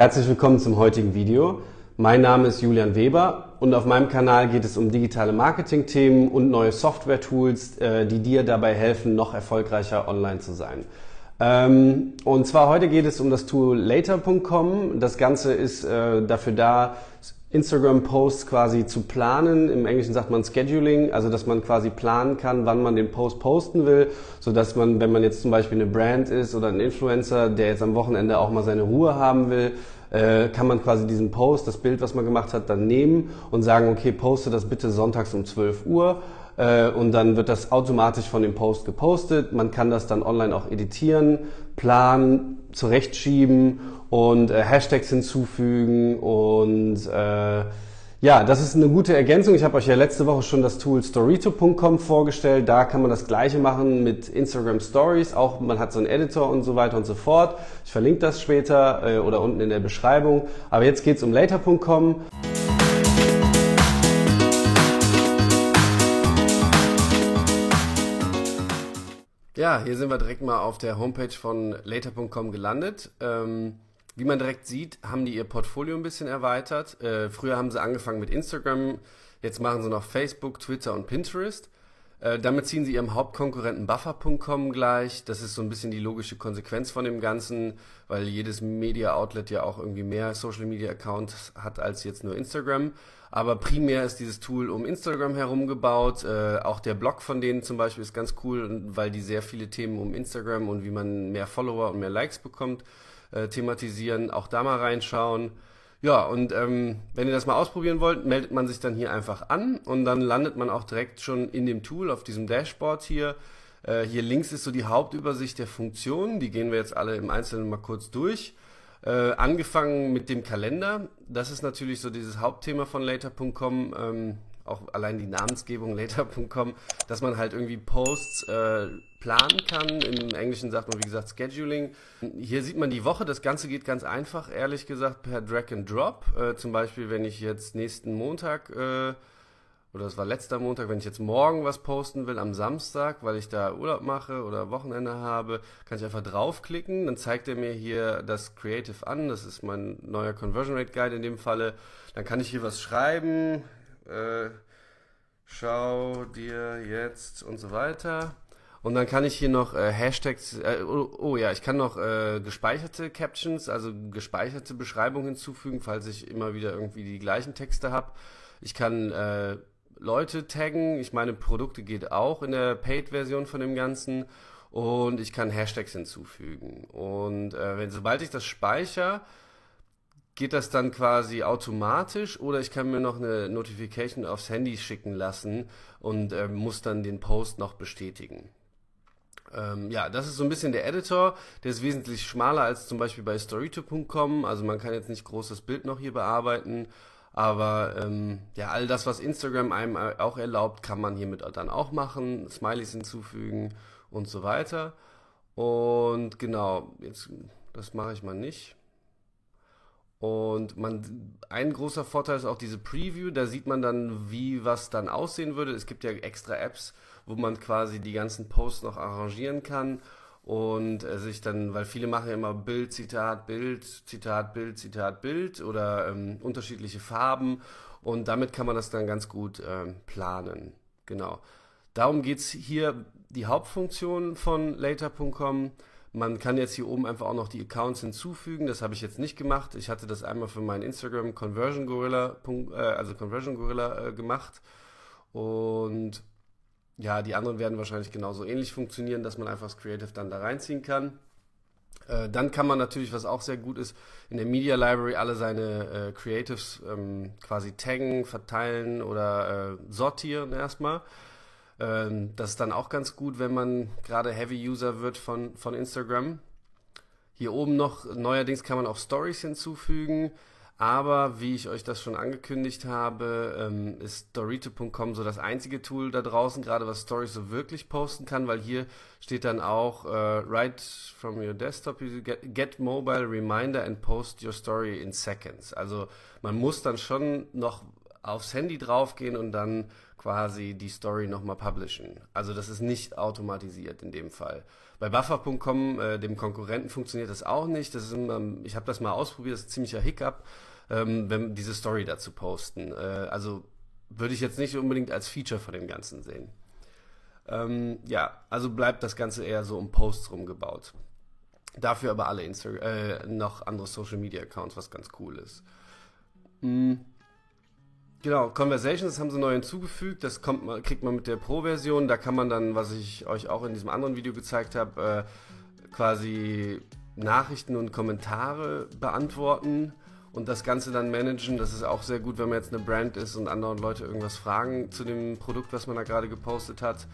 Herzlich willkommen zum heutigen Video. Mein Name ist Julian Weber und auf meinem Kanal geht es um digitale Marketing-Themen und neue Software-Tools, äh, die dir dabei helfen, noch erfolgreicher online zu sein. Ähm, und zwar heute geht es um das Tool later.com. Das Ganze ist äh, dafür da, Instagram-Posts quasi zu planen. Im Englischen sagt man Scheduling, also dass man quasi planen kann, wann man den Post posten will, so dass man, wenn man jetzt zum Beispiel eine Brand ist oder ein Influencer, der jetzt am Wochenende auch mal seine Ruhe haben will, äh, kann man quasi diesen Post, das Bild, was man gemacht hat, dann nehmen und sagen, okay, poste das bitte sonntags um 12 Uhr äh, und dann wird das automatisch von dem Post gepostet. Man kann das dann online auch editieren, planen, zurechtschieben und äh, Hashtags hinzufügen und äh, ja, das ist eine gute Ergänzung. Ich habe euch ja letzte Woche schon das Tool Storyto.com vorgestellt. Da kann man das gleiche machen mit Instagram Stories. Auch man hat so einen Editor und so weiter und so fort. Ich verlinke das später äh, oder unten in der Beschreibung. Aber jetzt geht's um later.com. Ja, hier sind wir direkt mal auf der Homepage von later.com gelandet. Ähm, wie man direkt sieht, haben die ihr Portfolio ein bisschen erweitert. Äh, früher haben sie angefangen mit Instagram, jetzt machen sie noch Facebook, Twitter und Pinterest. Äh, damit ziehen sie ihrem Hauptkonkurrenten Buffer.com gleich. Das ist so ein bisschen die logische Konsequenz von dem Ganzen, weil jedes Media-Outlet ja auch irgendwie mehr Social-Media-Accounts hat als jetzt nur Instagram. Aber primär ist dieses Tool um Instagram herum gebaut. Äh, auch der Blog von denen zum Beispiel ist ganz cool, weil die sehr viele Themen um Instagram und wie man mehr Follower und mehr Likes bekommt äh, thematisieren. Auch da mal reinschauen. Ja, und ähm, wenn ihr das mal ausprobieren wollt, meldet man sich dann hier einfach an und dann landet man auch direkt schon in dem Tool auf diesem Dashboard hier. Äh, hier links ist so die Hauptübersicht der Funktionen. Die gehen wir jetzt alle im Einzelnen mal kurz durch. Äh, angefangen mit dem Kalender. Das ist natürlich so dieses Hauptthema von later.com. Ähm, auch allein die Namensgebung later.com, dass man halt irgendwie Posts äh, planen kann. Im Englischen sagt man, wie gesagt, Scheduling. Hier sieht man die Woche. Das Ganze geht ganz einfach, ehrlich gesagt, per Drag and Drop. Äh, zum Beispiel, wenn ich jetzt nächsten Montag äh, oder es war letzter Montag, wenn ich jetzt morgen was posten will am Samstag, weil ich da Urlaub mache oder Wochenende habe, kann ich einfach draufklicken, dann zeigt er mir hier das Creative an, das ist mein neuer Conversion Rate Guide in dem Falle. Dann kann ich hier was schreiben, äh, schau dir jetzt und so weiter. Und dann kann ich hier noch äh, Hashtags, äh, oh, oh, ja, ich kann noch äh, gespeicherte Captions, also gespeicherte Beschreibungen hinzufügen, falls ich immer wieder irgendwie die gleichen Texte habe. Ich kann äh, Leute taggen. Ich meine, Produkte geht auch in der Paid-Version von dem Ganzen. Und ich kann Hashtags hinzufügen. Und äh, wenn, sobald ich das speichere, geht das dann quasi automatisch oder ich kann mir noch eine Notification aufs Handy schicken lassen und äh, muss dann den Post noch bestätigen. Ähm, ja, das ist so ein bisschen der Editor. Der ist wesentlich schmaler als zum Beispiel bei Storyto.com. Also man kann jetzt nicht großes Bild noch hier bearbeiten. Aber ähm, ja, all das, was Instagram einem auch erlaubt, kann man hiermit dann auch machen. Smileys hinzufügen und so weiter. Und genau, jetzt das mache ich mal nicht. Und man, ein großer Vorteil ist auch diese Preview. Da sieht man dann, wie was dann aussehen würde. Es gibt ja extra Apps, wo man quasi die ganzen Posts noch arrangieren kann und äh, sich dann, weil viele machen ja immer Bild, Zitat, Bild, Zitat, Bild, Zitat, Bild oder ähm, unterschiedliche Farben und damit kann man das dann ganz gut ähm, planen. Genau. Darum geht's hier die Hauptfunktion von later.com. Man kann jetzt hier oben einfach auch noch die Accounts hinzufügen. Das habe ich jetzt nicht gemacht. Ich hatte das einmal für meinen Instagram Conversion Gorilla, äh, also Conversion Gorilla äh, gemacht. Und ja, die anderen werden wahrscheinlich genauso ähnlich funktionieren, dass man einfach das Creative dann da reinziehen kann. Äh, dann kann man natürlich, was auch sehr gut ist, in der Media Library alle seine äh, Creatives ähm, quasi taggen, verteilen oder äh, sortieren erstmal. Ähm, das ist dann auch ganz gut, wenn man gerade Heavy User wird von, von Instagram. Hier oben noch, neuerdings kann man auch Stories hinzufügen. Aber wie ich euch das schon angekündigt habe, ähm, ist Dorito.com so das einzige Tool da draußen, gerade was Stories so wirklich posten kann, weil hier steht dann auch äh, right from your desktop, get, get mobile reminder and post your story in seconds. Also man muss dann schon noch aufs Handy draufgehen und dann quasi die Story nochmal publishen. Also das ist nicht automatisiert in dem Fall. Bei Buffer.com, äh, dem Konkurrenten, funktioniert das auch nicht. Das ist immer, ich habe das mal ausprobiert, das ist ein ziemlicher Hiccup, ähm, wenn diese Story dazu posten. Äh, also würde ich jetzt nicht unbedingt als Feature von dem Ganzen sehen. Ähm, ja, also bleibt das Ganze eher so um Posts rumgebaut. Dafür aber alle Insta äh, noch andere Social Media Accounts, was ganz cool ist. Mhm. Genau, Conversations haben sie neu hinzugefügt. Das kommt, kriegt man mit der Pro-Version. Da kann man dann, was ich euch auch in diesem anderen Video gezeigt habe, äh, quasi Nachrichten und Kommentare beantworten und das Ganze dann managen. Das ist auch sehr gut, wenn man jetzt eine Brand ist und andere Leute irgendwas fragen zu dem Produkt, was man da gerade gepostet hat.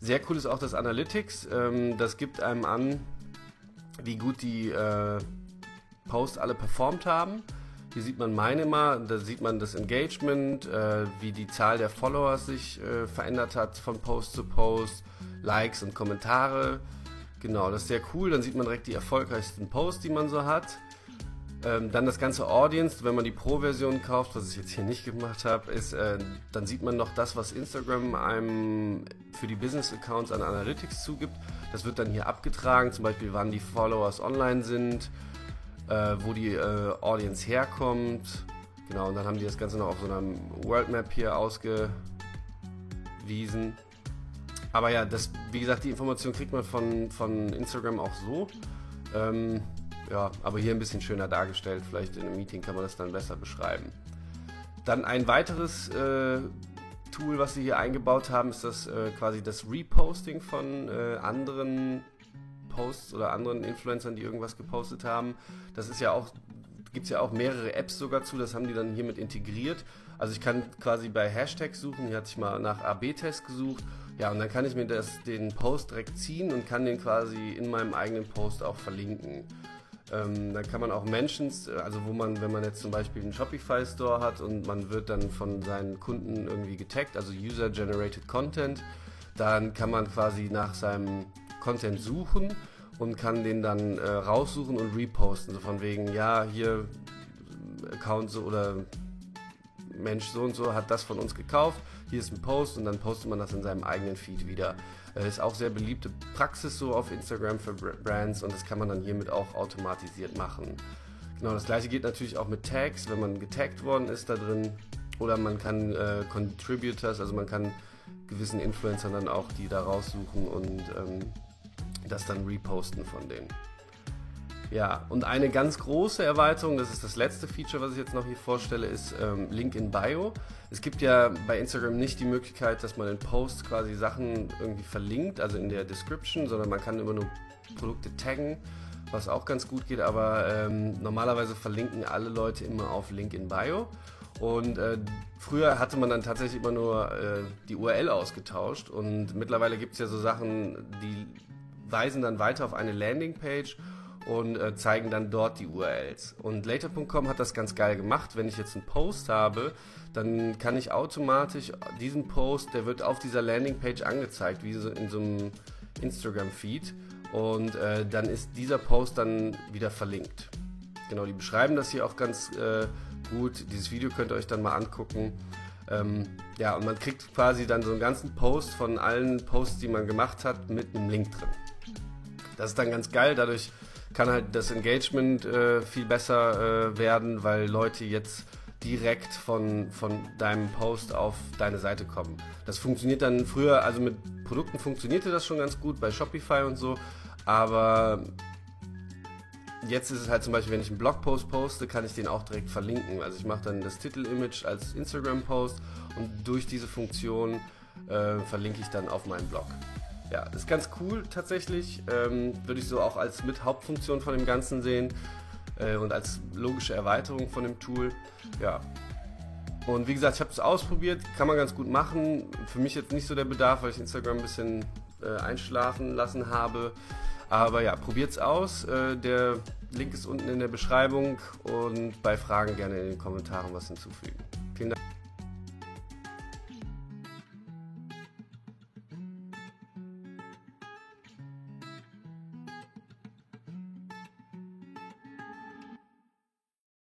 Sehr cool ist auch das Analytics. Ähm, das gibt einem an, wie gut die äh, Posts alle performt haben. Hier sieht man meine mal, da sieht man das Engagement, äh, wie die Zahl der Follower sich äh, verändert hat von Post zu Post, Likes und Kommentare. Genau, das ist sehr cool. Dann sieht man direkt die erfolgreichsten Posts, die man so hat. Ähm, dann das ganze Audience, wenn man die Pro-Version kauft, was ich jetzt hier nicht gemacht habe, ist, äh, dann sieht man noch das, was Instagram einem für die Business-Accounts an Analytics zugibt. Das wird dann hier abgetragen, zum Beispiel wann die Followers online sind, äh, wo die äh, Audience herkommt. Genau, und dann haben die das Ganze noch auf so einer World Map hier ausgewiesen. Aber ja, das, wie gesagt, die Information kriegt man von, von Instagram auch so. Ähm, ja, aber hier ein bisschen schöner dargestellt. Vielleicht in einem Meeting kann man das dann besser beschreiben. Dann ein weiteres äh, Tool, was sie hier eingebaut haben, ist das äh, quasi das Reposting von äh, anderen Posts oder anderen Influencern, die irgendwas gepostet haben. Das ist ja auch, gibt es ja auch mehrere Apps sogar zu, das haben die dann hiermit integriert. Also ich kann quasi bei Hashtags suchen, hier hatte ich mal nach AB-Test gesucht, ja, und dann kann ich mir das, den Post direkt ziehen und kann den quasi in meinem eigenen Post auch verlinken. Ähm, dann kann man auch Mentions, also wo man, wenn man jetzt zum Beispiel einen Shopify Store hat und man wird dann von seinen Kunden irgendwie getaggt, also User Generated Content, dann kann man quasi nach seinem Content suchen und kann den dann äh, raussuchen und reposten. So von wegen, ja, hier Account so oder Mensch so und so hat das von uns gekauft, hier ist ein Post und dann postet man das in seinem eigenen Feed wieder. Äh, ist auch sehr beliebte Praxis so auf Instagram für Brands und das kann man dann hiermit auch automatisiert machen. Genau, das gleiche geht natürlich auch mit Tags, wenn man getaggt worden ist da drin. Oder man kann äh, Contributors, also man kann gewissen Influencern dann auch die da raussuchen und ähm, das dann reposten von denen. Ja, und eine ganz große Erweiterung, das ist das letzte Feature, was ich jetzt noch hier vorstelle, ist ähm, Link in Bio. Es gibt ja bei Instagram nicht die Möglichkeit, dass man in Posts quasi Sachen irgendwie verlinkt, also in der Description, sondern man kann immer nur Produkte taggen, was auch ganz gut geht, aber ähm, normalerweise verlinken alle Leute immer auf Link in Bio. Und äh, früher hatte man dann tatsächlich immer nur äh, die URL ausgetauscht und mittlerweile gibt es ja so Sachen, die weisen dann weiter auf eine Landingpage und äh, zeigen dann dort die URLs. Und later.com hat das ganz geil gemacht. Wenn ich jetzt einen Post habe, dann kann ich automatisch diesen Post, der wird auf dieser Landingpage angezeigt, wie so in so einem Instagram-Feed. Und äh, dann ist dieser Post dann wieder verlinkt. Genau, die beschreiben das hier auch ganz äh, gut. Dieses Video könnt ihr euch dann mal angucken. Ähm, ja, und man kriegt quasi dann so einen ganzen Post von allen Posts, die man gemacht hat, mit einem Link drin. Das ist dann ganz geil. Dadurch kann halt das Engagement äh, viel besser äh, werden, weil Leute jetzt direkt von, von deinem Post auf deine Seite kommen. Das funktioniert dann früher, also mit Produkten funktionierte das schon ganz gut bei Shopify und so, aber jetzt ist es halt zum Beispiel, wenn ich einen Blogpost poste, kann ich den auch direkt verlinken. Also ich mache dann das Titelimage als Instagram-Post und durch diese Funktion äh, verlinke ich dann auf meinen Blog. Ja, ist ganz cool tatsächlich. Ähm, Würde ich so auch als mit Hauptfunktion von dem Ganzen sehen äh, und als logische Erweiterung von dem Tool. Ja. Und wie gesagt, ich habe es ausprobiert, kann man ganz gut machen. Für mich jetzt nicht so der Bedarf, weil ich Instagram ein bisschen äh, einschlafen lassen habe. Aber ja, probiert's aus. Äh, der Link ist unten in der Beschreibung und bei Fragen gerne in den Kommentaren was hinzufügen.